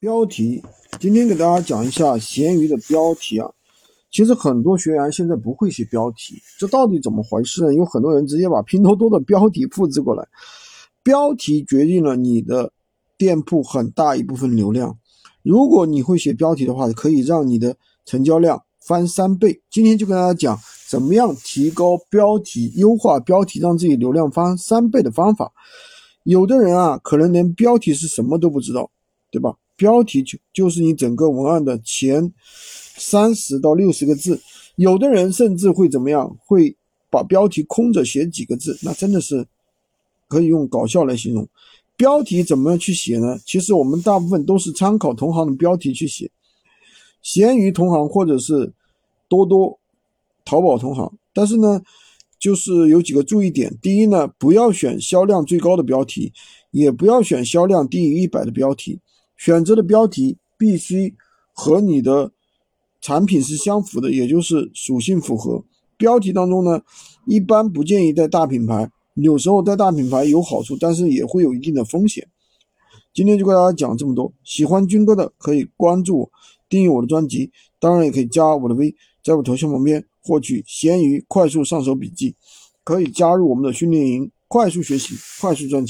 标题，今天给大家讲一下闲鱼的标题啊。其实很多学员现在不会写标题，这到底怎么回事呢？有很多人直接把拼多多的标题复制过来，标题决定了你的店铺很大一部分流量。如果你会写标题的话，可以让你的成交量翻三倍。今天就跟大家讲怎么样提高标题、优化标题，让自己流量翻三倍的方法。有的人啊，可能连标题是什么都不知道，对吧？标题就就是你整个文案的前三十到六十个字，有的人甚至会怎么样？会把标题空着写几个字，那真的是可以用搞笑来形容。标题怎么样去写呢？其实我们大部分都是参考同行的标题去写，闲鱼同行或者是多多、淘宝同行。但是呢，就是有几个注意点：第一呢，不要选销量最高的标题，也不要选销量低于一百的标题。选择的标题必须和你的产品是相符的，也就是属性符合。标题当中呢，一般不建议带大品牌，有时候带大品牌有好处，但是也会有一定的风险。今天就跟大家讲这么多，喜欢军哥的可以关注我，订阅我的专辑，当然也可以加我的微，在我头像旁边获取闲鱼快速上手笔记，可以加入我们的训练营，快速学习，快速赚钱。